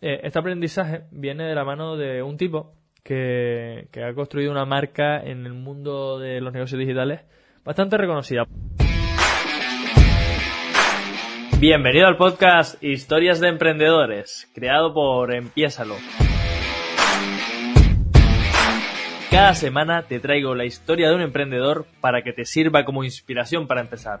Eh, este aprendizaje viene de la mano de un tipo que, que ha construido una marca en el mundo de los negocios digitales bastante reconocida. Bienvenido al podcast Historias de Emprendedores, creado por Empiésalo. Cada semana te traigo la historia de un emprendedor para que te sirva como inspiración para empezar.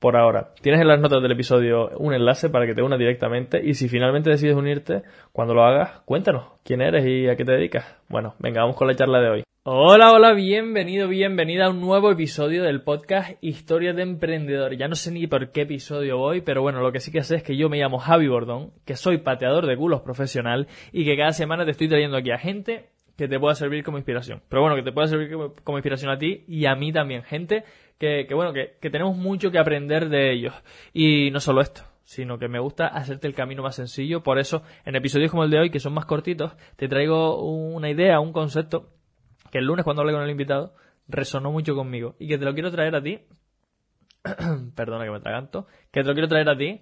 por ahora. Tienes en las notas del episodio un enlace para que te unas directamente y si finalmente decides unirte, cuando lo hagas, cuéntanos quién eres y a qué te dedicas. Bueno, venga, vamos con la charla de hoy. Hola, hola, bienvenido, bienvenida a un nuevo episodio del podcast Historias de Emprendedor. Ya no sé ni por qué episodio voy, pero bueno, lo que sí que sé es que yo me llamo Javi Bordón, que soy pateador de culos profesional y que cada semana te estoy trayendo aquí a gente que te pueda servir como inspiración. Pero bueno, que te pueda servir como inspiración a ti y a mí también. Gente que, bueno, que, tenemos mucho que aprender de ellos. Y no solo esto, sino que me gusta hacerte el camino más sencillo. Por eso, en episodios como el de hoy, que son más cortitos, te traigo una idea, un concepto, que el lunes cuando hablé con el invitado, resonó mucho conmigo. Y que te lo quiero traer a ti. perdona que me traganto. Que te lo quiero traer a ti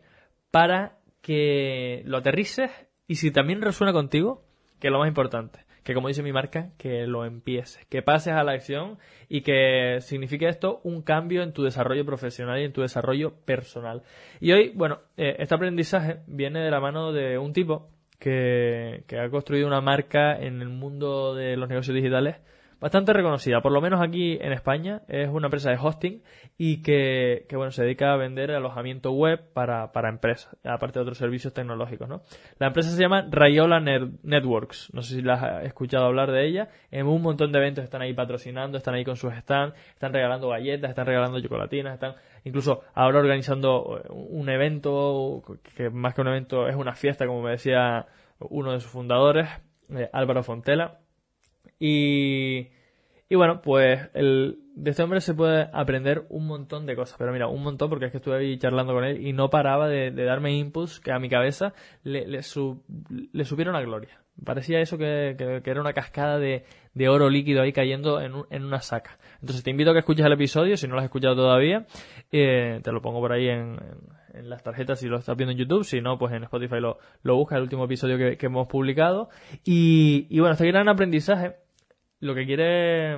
para que lo aterrices y si también resuena contigo, que es lo más importante que como dice mi marca, que lo empieces, que pases a la acción y que signifique esto un cambio en tu desarrollo profesional y en tu desarrollo personal. Y hoy, bueno, eh, este aprendizaje viene de la mano de un tipo que, que ha construido una marca en el mundo de los negocios digitales bastante reconocida, por lo menos aquí en España, es una empresa de hosting y que, que bueno, se dedica a vender alojamiento web para, para empresas, aparte de otros servicios tecnológicos, ¿no? La empresa se llama Rayola Networks, no sé si la has escuchado hablar de ella, en un montón de eventos están ahí patrocinando, están ahí con sus stands, están regalando galletas, están regalando chocolatinas, están incluso ahora organizando un evento, que más que un evento es una fiesta, como me decía uno de sus fundadores, eh, Álvaro Fontela, y, y bueno, pues el, de este hombre se puede aprender un montón de cosas. Pero mira, un montón porque es que estuve ahí charlando con él y no paraba de, darme inputs que a mi cabeza le, le, le subieron a gloria. Parecía eso que, que, era una cascada de, de, oro líquido ahí cayendo en, en, una saca. Entonces te invito a que escuches el episodio, si no lo has escuchado todavía, eh, te lo pongo por ahí en, en, las tarjetas si lo estás viendo en YouTube, si no, pues en Spotify lo, lo buscas, el último episodio que, que hemos publicado. Y, y bueno, este gran aprendizaje lo que quiere,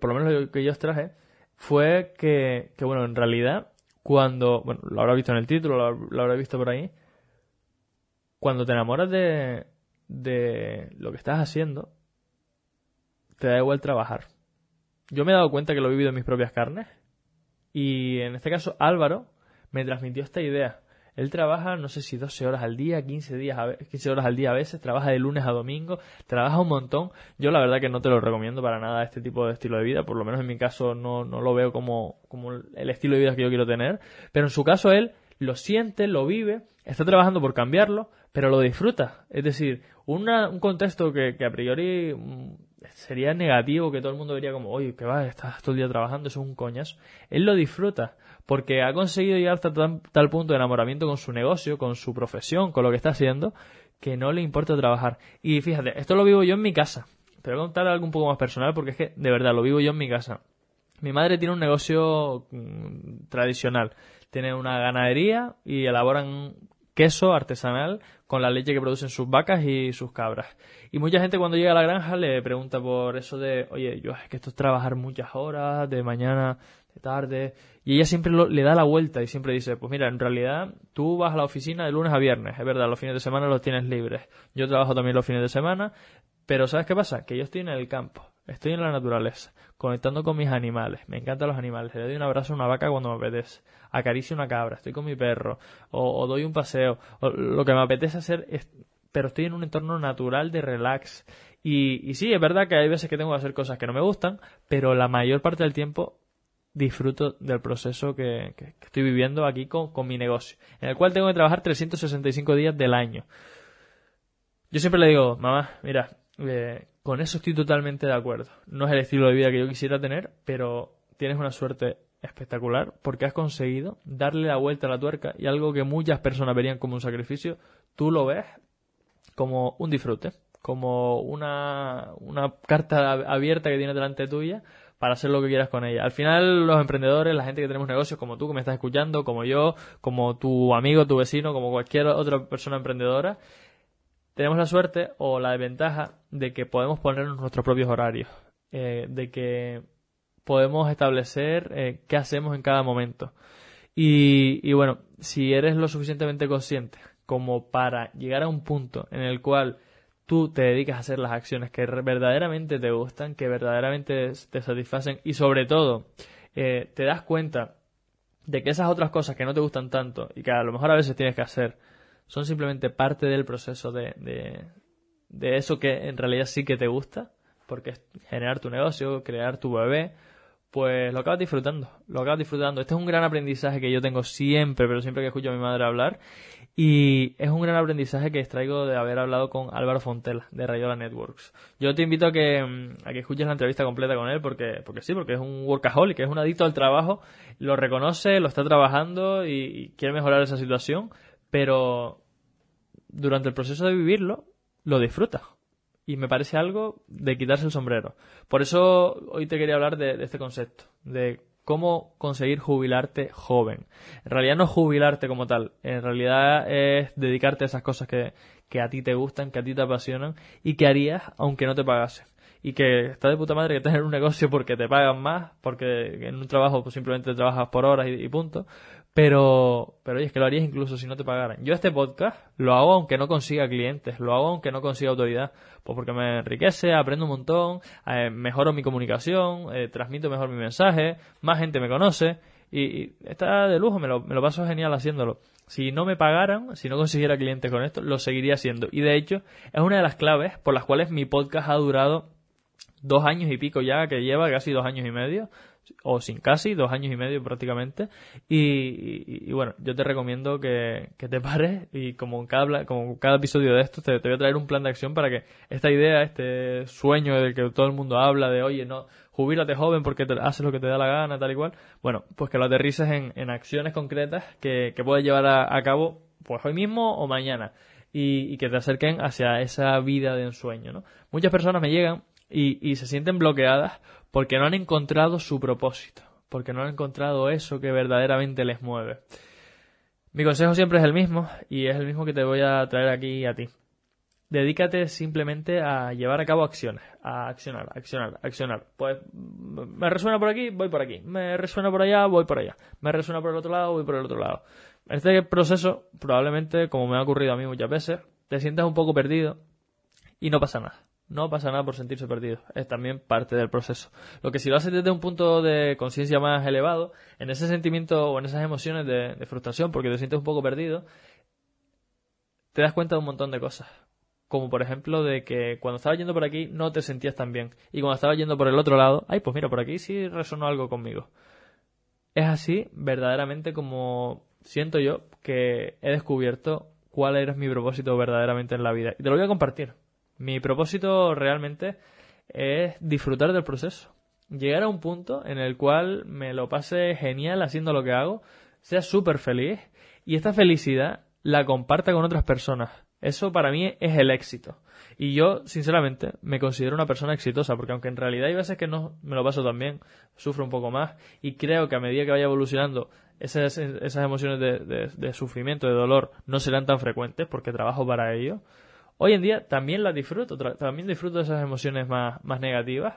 por lo menos lo que yo os traje, fue que, que, bueno, en realidad, cuando, bueno, lo habrá visto en el título, lo, lo habrá visto por ahí, cuando te enamoras de, de lo que estás haciendo, te da igual trabajar. Yo me he dado cuenta que lo he vivido en mis propias carnes y en este caso Álvaro me transmitió esta idea. Él trabaja, no sé si 12 horas al día, 15, días a 15 horas al día a veces, trabaja de lunes a domingo, trabaja un montón. Yo la verdad que no te lo recomiendo para nada este tipo de estilo de vida, por lo menos en mi caso no, no lo veo como, como el estilo de vida que yo quiero tener. Pero en su caso él lo siente, lo vive, está trabajando por cambiarlo, pero lo disfruta. Es decir, una, un contexto que, que a priori mm, sería negativo, que todo el mundo diría como, oye, que va, estás todo el día trabajando, eso es un coñazo. Él lo disfruta, porque ha conseguido llegar hasta tal, punto de enamoramiento con su negocio, con su profesión, con lo que está haciendo, que no le importa trabajar. Y fíjate, esto lo vivo yo en mi casa. Te voy a contar algo un poco más personal, porque es que, de verdad, lo vivo yo en mi casa. Mi madre tiene un negocio mm, tradicional. Tiene una ganadería y elaboran queso artesanal con la leche que producen sus vacas y sus cabras. Y mucha gente cuando llega a la granja le pregunta por eso de, oye, yo es que esto es trabajar muchas horas, de mañana, tarde. Y ella siempre le da la vuelta y siempre dice, pues mira, en realidad tú vas a la oficina de lunes a viernes, es verdad, los fines de semana los tienes libres. Yo trabajo también los fines de semana, pero ¿sabes qué pasa? Que yo estoy en el campo, estoy en la naturaleza, conectando con mis animales. Me encantan los animales. Le doy un abrazo a una vaca cuando me apetece. Acaricio una cabra, estoy con mi perro, o, doy un paseo. O, lo que me apetece hacer es pero estoy en un entorno natural de relax. Y, y, sí, es verdad que hay veces que tengo que hacer cosas que no me gustan, pero la mayor parte del tiempo disfruto del proceso que, que, estoy viviendo aquí con, con, mi negocio, en el cual tengo que trabajar 365 días del año. Yo siempre le digo, mamá, mira, eh, con eso estoy totalmente de acuerdo. No es el estilo de vida que yo quisiera tener, pero tienes una suerte espectacular porque has conseguido darle la vuelta a la tuerca y algo que muchas personas verían como un sacrificio, tú lo ves como un disfrute, como una, una carta abierta que tienes delante tuya para hacer lo que quieras con ella. Al final, los emprendedores, la gente que tenemos negocios, como tú que me estás escuchando, como yo, como tu amigo, tu vecino, como cualquier otra persona emprendedora, tenemos la suerte o la desventaja de que podemos ponernos nuestros propios horarios, eh, de que podemos establecer eh, qué hacemos en cada momento. Y, y bueno, si eres lo suficientemente consciente como para llegar a un punto en el cual tú te dedicas a hacer las acciones que verdaderamente te gustan, que verdaderamente te satisfacen y sobre todo eh, te das cuenta de que esas otras cosas que no te gustan tanto y que a lo mejor a veces tienes que hacer son simplemente parte del proceso de, de, de eso que en realidad sí que te gusta, porque es generar tu negocio, crear tu bebé, pues lo acabas disfrutando, lo acabas disfrutando. Este es un gran aprendizaje que yo tengo siempre, pero siempre que escucho a mi madre hablar. Y es un gran aprendizaje que extraigo de haber hablado con Álvaro Fontela, de Rayola Networks. Yo te invito a que, mm, a que escuches la entrevista completa con él, porque, porque sí, porque es un workaholic, es un adicto al trabajo, lo reconoce, lo está trabajando y, y quiere mejorar esa situación, pero durante el proceso de vivirlo, lo disfruta y me parece algo de quitarse el sombrero. Por eso hoy te quería hablar de, este concepto, de cómo conseguir jubilarte joven. En realidad no jubilarte como tal, en realidad es dedicarte a esas cosas que, que a ti te gustan, que a ti te apasionan y que harías aunque no te pagase y que está de puta madre que tener un negocio porque te pagan más, porque en un trabajo pues simplemente trabajas por horas y, punto. Pero, pero oye, es que lo harías incluso si no te pagaran. Yo este podcast lo hago aunque no consiga clientes, lo hago aunque no consiga autoridad, pues porque me enriquece, aprendo un montón, eh, mejoro mi comunicación, eh, transmito mejor mi mensaje, más gente me conoce y, está de lujo, me lo, me lo paso genial haciéndolo. Si no me pagaran, si no consiguiera clientes con esto, lo seguiría haciendo. Y de hecho, es una de las claves por las cuales mi podcast ha durado dos años y pico ya que lleva, casi dos años y medio, o sin casi, dos años y medio prácticamente. Y, bueno, yo te recomiendo que, te pares y como cada, como cada episodio de esto te, voy a traer un plan de acción para que esta idea, este sueño del que todo el mundo habla de, oye, no, jubílate joven porque te haces lo que te da la gana, tal y cual, bueno, pues que lo aterrices en, en acciones concretas que, que puedes llevar a, cabo pues hoy mismo o mañana. Y, y, que te acerquen hacia esa vida de ensueño, ¿no? Muchas personas me llegan y, se sienten bloqueadas porque no han encontrado su propósito, porque no han encontrado eso que verdaderamente les mueve. Mi consejo siempre es el mismo y es el mismo que te voy a traer aquí a ti. Dedícate simplemente a llevar a cabo acciones, a accionar, accionar, accionar. Pues me resuena por aquí, voy por aquí. Me resuena por allá, voy por allá. Me resuena por el otro lado, voy por el otro lado. Este proceso, probablemente, como me ha ocurrido a mí muchas veces, te sientas un poco perdido y no pasa nada. No pasa nada por sentirse perdido, es también parte del proceso. Lo que si lo haces desde un punto de conciencia más elevado, en ese sentimiento o en esas emociones de, frustración, porque te sientes un poco perdido, te das cuenta de un montón de cosas. Como por ejemplo de que cuando estabas yendo por aquí no te sentías tan bien. Y cuando estabas yendo por el otro lado, ay, pues mira, por aquí sí resonó algo conmigo. Es así, verdaderamente, como siento yo que he descubierto cuál era mi propósito verdaderamente en la vida. Y te lo voy a compartir mi propósito realmente es disfrutar del proceso. Llegar a un punto en el cual me lo pase genial haciendo lo que hago, sea súper feliz y esta felicidad la comparta con otras personas. Eso para mí es el éxito. Y yo, sinceramente, me considero una persona exitosa, porque aunque en realidad hay veces que no me lo paso tan bien, sufro un poco más, y creo que a medida que vaya evolucionando, esas, esas emociones de, de sufrimiento, de dolor, no serán tan frecuentes, porque trabajo para ello. Hoy en día también las disfruto, también disfruto de esas emociones más, más negativas.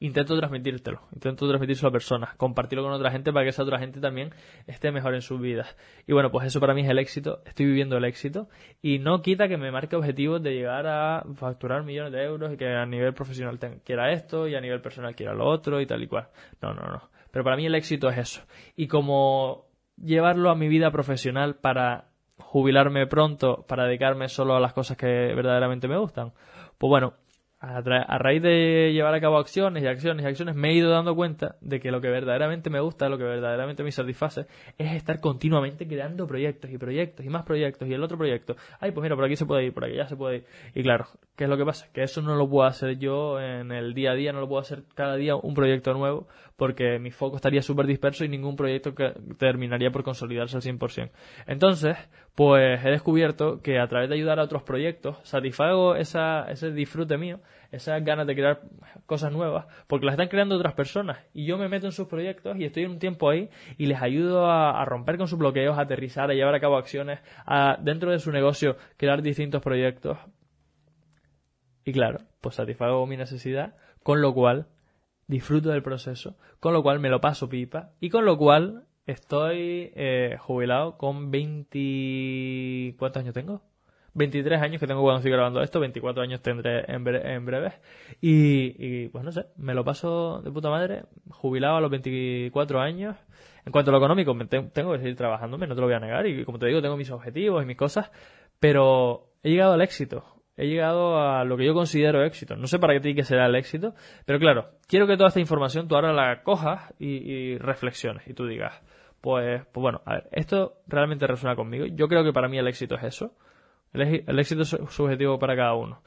Intento transmitírtelo, intento transmitírselo a personas, compartirlo con otra gente para que esa otra gente también esté mejor en sus vidas. Y bueno, pues eso para mí es el éxito, estoy viviendo el éxito y no quita que me marque objetivos de llegar a facturar millones de euros y que a nivel profesional quiera esto y a nivel personal quiera lo otro y tal y cual. No, no, no. Pero para mí el éxito es eso. Y como llevarlo a mi vida profesional para jubilarme pronto para dedicarme solo a las cosas que verdaderamente me gustan. Pues bueno, a, a, raíz de llevar a cabo acciones y acciones y acciones, me he ido dando cuenta de que lo que verdaderamente me gusta, lo que verdaderamente me satisface, es estar continuamente creando proyectos y proyectos y más proyectos y el otro proyecto. Ay, pues mira, por aquí se puede ir, por aquí ya se puede ir. Y claro, ¿qué es lo que pasa? Que eso no lo puedo hacer yo en el día a día, no lo puedo hacer cada día un proyecto nuevo, porque mi foco estaría súper disperso y ningún proyecto que terminaría por consolidarse al 100%. Entonces, pues he descubierto que a través de ayudar a otros proyectos, satisfago esa, ese disfrute mío, esas ganas de crear cosas nuevas, porque las están creando otras personas y yo me meto en sus proyectos y estoy un tiempo ahí y les ayudo a, romper con sus bloqueos, a aterrizar, a llevar a cabo acciones, a dentro de su negocio crear distintos proyectos. Y claro, pues satisfago mi necesidad, con lo cual disfruto del proceso, con lo cual me lo paso pipa y con lo cual estoy eh, jubilado con 20... ¿Cuántos años tengo? 23 años que tengo cuando estoy grabando esto, 24 años tendré en, breve. Y, pues no sé, me lo paso de puta madre, jubilado a los 24 años. En cuanto a lo económico, tengo que seguir trabajándome, no te lo voy a negar. Y como te digo, tengo mis objetivos y mis cosas, pero he llegado al éxito. He llegado a lo que yo considero éxito. No sé para qué ti que será el éxito, pero claro, quiero que toda esta información tú ahora la cojas y, y reflexiones y tú digas, pues, pues bueno, a ver, esto realmente resuena conmigo. Yo creo que para mí el éxito es eso el, éxito es subjetivo para cada uno.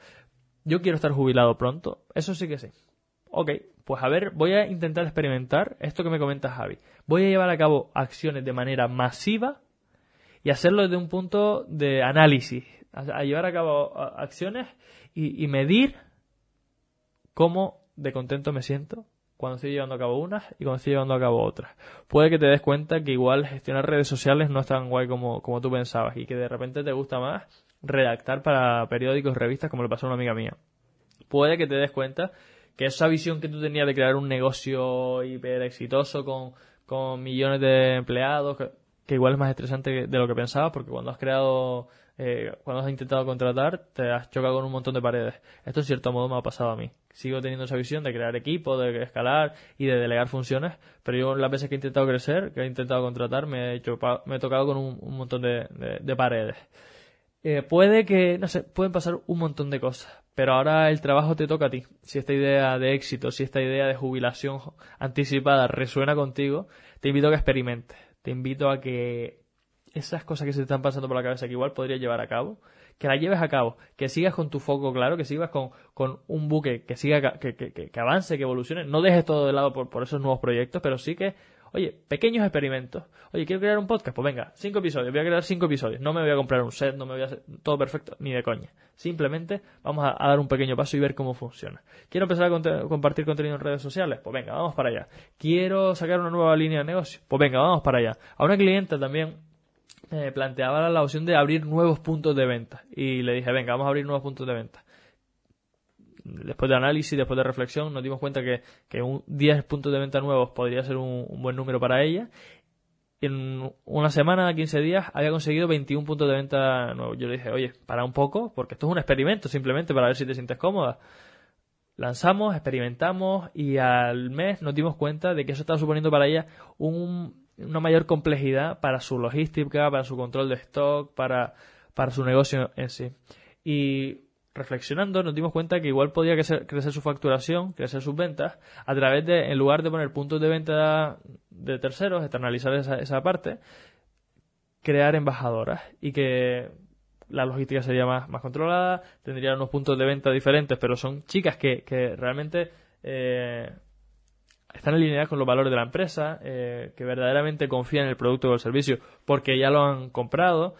Yo quiero estar jubilado pronto. Eso sí que sí. Ok, pues a ver, voy a intentar experimentar esto que me comenta Javi. Voy a llevar a cabo acciones de manera masiva y hacerlo desde un punto de análisis. A, llevar a cabo acciones y medir cómo de contento me siento cuando estoy llevando a cabo unas y cuando estoy llevando a cabo otras. Puede que te des cuenta que igual gestionar redes sociales no es tan guay como, como tú pensabas y que de repente te gusta más redactar para periódicos, revistas, como le pasó a una amiga mía. Puede que te des cuenta que esa visión que tú tenías de crear un negocio hiper exitoso con, con millones de empleados, que, igual es más estresante de lo que pensabas, porque cuando has creado eh, cuando has intentado contratar, te has chocado con un montón de paredes. Esto en cierto modo me ha pasado a mí. Sigo teniendo esa visión de crear equipo, de escalar y de delegar funciones, pero yo las veces que he intentado crecer, que he intentado contratar, me he, me he tocado con un, montón de, paredes. Eh, puede que, no sé, pueden pasar un montón de cosas, pero ahora el trabajo te toca a ti. Si esta idea de éxito, si esta idea de jubilación anticipada resuena contigo, te invito a que experimentes. Te invito a que esas cosas que se te están pasando por la cabeza que igual podrías llevar a cabo, que las lleves a cabo, que sigas con tu foco claro, que sigas con, con un buque que siga, que, que, que, avance, que evolucione, no dejes todo de lado por, por esos nuevos proyectos, pero sí que Oye, pequeños experimentos. Oye, quiero crear un podcast. Pues venga, cinco episodios. Voy a crear cinco episodios. No me voy a comprar un set, no me voy a hacer todo perfecto, ni de coña. Simplemente vamos a, dar un pequeño paso y ver cómo funciona. Quiero empezar a compartir contenido en redes sociales. Pues venga, vamos para allá. Quiero sacar una nueva línea de negocio. Pues venga, vamos para allá. A una clienta también eh, planteaba la opción de abrir nuevos puntos de venta. Y le dije, venga, vamos a abrir nuevos puntos de venta. Después de análisis, después de reflexión, nos dimos cuenta que, que un 10 puntos de venta nuevos podría ser un, buen número para ella. En una semana, 15 días, había conseguido 21 puntos de venta nuevos. Yo le dije, oye, para un poco, porque esto es un experimento simplemente para ver si te sientes cómoda. Lanzamos, experimentamos y al mes nos dimos cuenta de que eso estaba suponiendo para ella un una mayor complejidad para su logística, para su control de stock, para, para su negocio en sí. Y reflexionando nos dimos cuenta que igual podía crecer, su facturación, crecer sus ventas, a través de, en lugar de poner puntos de venta de terceros, externalizar esa, esa parte, crear embajadoras y que la logística sería más, más controlada, tendría unos puntos de venta diferentes, pero son chicas que, que realmente eh, están alineadas con los valores de la empresa, eh, que verdaderamente confían en el producto o el servicio porque ya lo han comprado.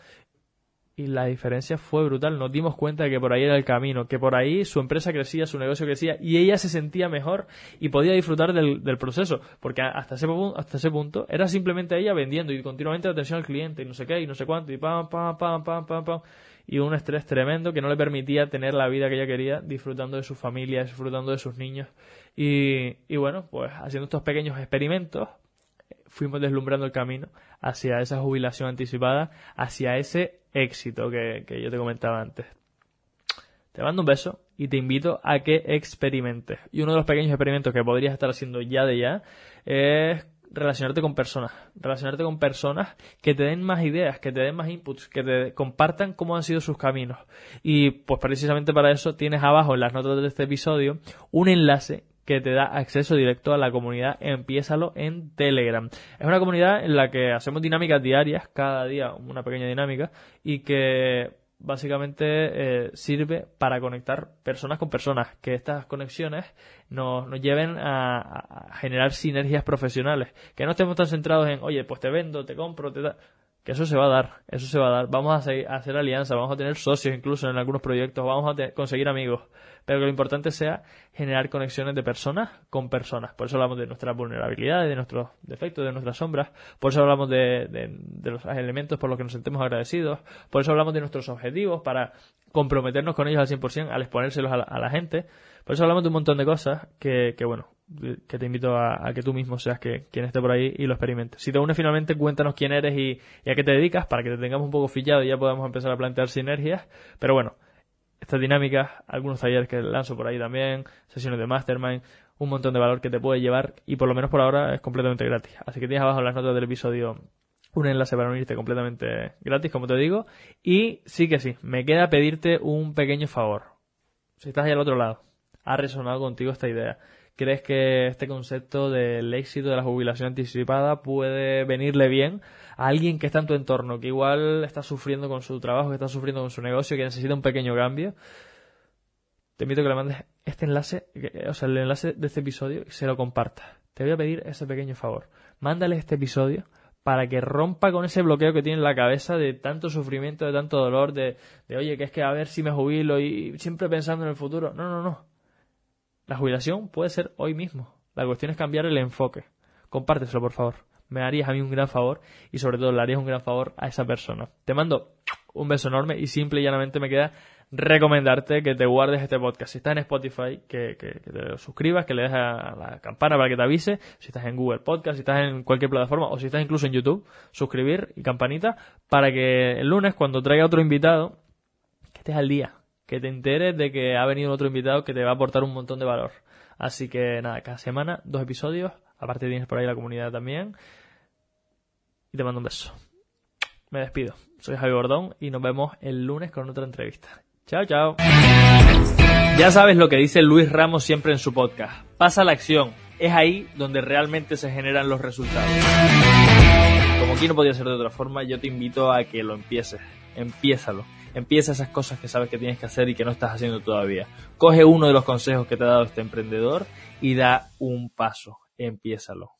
Y la diferencia fue brutal. Nos dimos cuenta de que por ahí era el camino, que por ahí su empresa crecía, su negocio crecía y ella se sentía mejor y podía disfrutar del, proceso. Porque hasta ese, hasta ese punto era simplemente ella vendiendo y continuamente atención al cliente y no sé qué y no sé cuánto y pam, pam, pam, pam, pam, pam y un estrés tremendo que no le permitía tener la vida que ella quería, disfrutando de su familia, disfrutando de sus niños. Y, y bueno, pues haciendo estos pequeños experimentos, fuimos deslumbrando el camino hacia esa jubilación anticipada, hacia ese éxito que, que yo te comentaba antes. Te mando un beso y te invito a que experimentes. Y uno de los pequeños experimentos que podrías estar haciendo ya de ya es relacionarte con personas, relacionarte con personas que te den más ideas, que te den más inputs, que te compartan cómo han sido sus caminos. Y pues precisamente para eso tienes abajo en las notas de este episodio un enlace que te da acceso directo a la comunidad Empiézalo en Telegram. Es una comunidad en la que hacemos dinámicas diarias, cada día una pequeña dinámica, y que básicamente eh, sirve para conectar personas con personas, que estas conexiones nos, nos lleven a, generar sinergias profesionales, que no estemos tan centrados en, oye, pues te vendo, te compro, te da que eso se va a dar, eso se va a dar. Vamos a, seguir, a hacer alianzas, vamos a tener socios incluso en algunos proyectos, vamos a conseguir amigos. Pero que lo importante sea generar conexiones de personas con personas. Por eso hablamos de nuestras vulnerabilidades, de nuestros defectos, de nuestras sombras. Por eso hablamos de, de, los elementos por los que nos sentemos agradecidos. Por eso hablamos de nuestros objetivos para comprometernos con ellos al 100% al exponérselos a la, gente. Por eso hablamos de un montón de cosas que, que bueno, que te invito a, que tú mismo seas que, quien esté por ahí y lo experimente. Si te unes finalmente, cuéntanos quién eres y, a qué te dedicas para que te tengamos un poco fillado y ya podamos empezar a plantear sinergias. Pero bueno, estas dinámicas, algunos talleres que lanzo por ahí también, sesiones de mastermind, un montón de valor que te puede llevar y por lo menos por ahora es completamente gratis. Así que tienes abajo en las notas del episodio un enlace para unirte completamente gratis, como te digo. Y sí que sí, me queda pedirte un pequeño favor. Si estás ahí al otro lado, ha resonado contigo esta idea ¿Crees que este concepto del éxito de la jubilación anticipada puede venirle bien a alguien que está en tu entorno, que igual está sufriendo con su trabajo, que está sufriendo con su negocio, que necesita un pequeño cambio? Te invito a que le mandes este enlace, o sea, el enlace de este episodio y se lo compartas. Te voy a pedir ese pequeño favor. Mándale este episodio para que rompa con ese bloqueo que tiene en la cabeza de tanto sufrimiento, de tanto dolor, de, de oye, que es que a ver si me jubilo y siempre pensando en el futuro. No, no, no la jubilación puede ser hoy mismo. La cuestión es cambiar el enfoque. Compárteselo, por favor. Me harías a mí un gran favor y sobre todo le harías un gran favor a esa persona. Te mando un beso enorme y simple y llanamente me queda recomendarte que te guardes este podcast. Si estás en Spotify, que, te suscribas, que le des a la campana para que te avise. Si estás en Google Podcast, si estás en cualquier plataforma o si estás incluso en YouTube, suscribir y campanita para que el lunes cuando traiga otro invitado, que estés al día, que te enteres de que ha venido otro invitado que te va a aportar un montón de valor. Así que nada, cada semana dos episodios. Aparte tienes por ahí la comunidad también. Y te mando un beso. Me despido. Soy Javi Bordón y nos vemos el lunes con otra entrevista. Chao, chao. Ya sabes lo que dice Luis Ramos siempre en su podcast. Pasa la acción. Es ahí donde realmente se generan los resultados. Como aquí no podía ser de otra forma, yo te invito a que lo empieces. Empiézalo Empieza esas cosas que sabes que tienes que hacer y que no estás haciendo todavía. Coge uno de los consejos que te ha dado este emprendedor y da un paso. Empiézalo.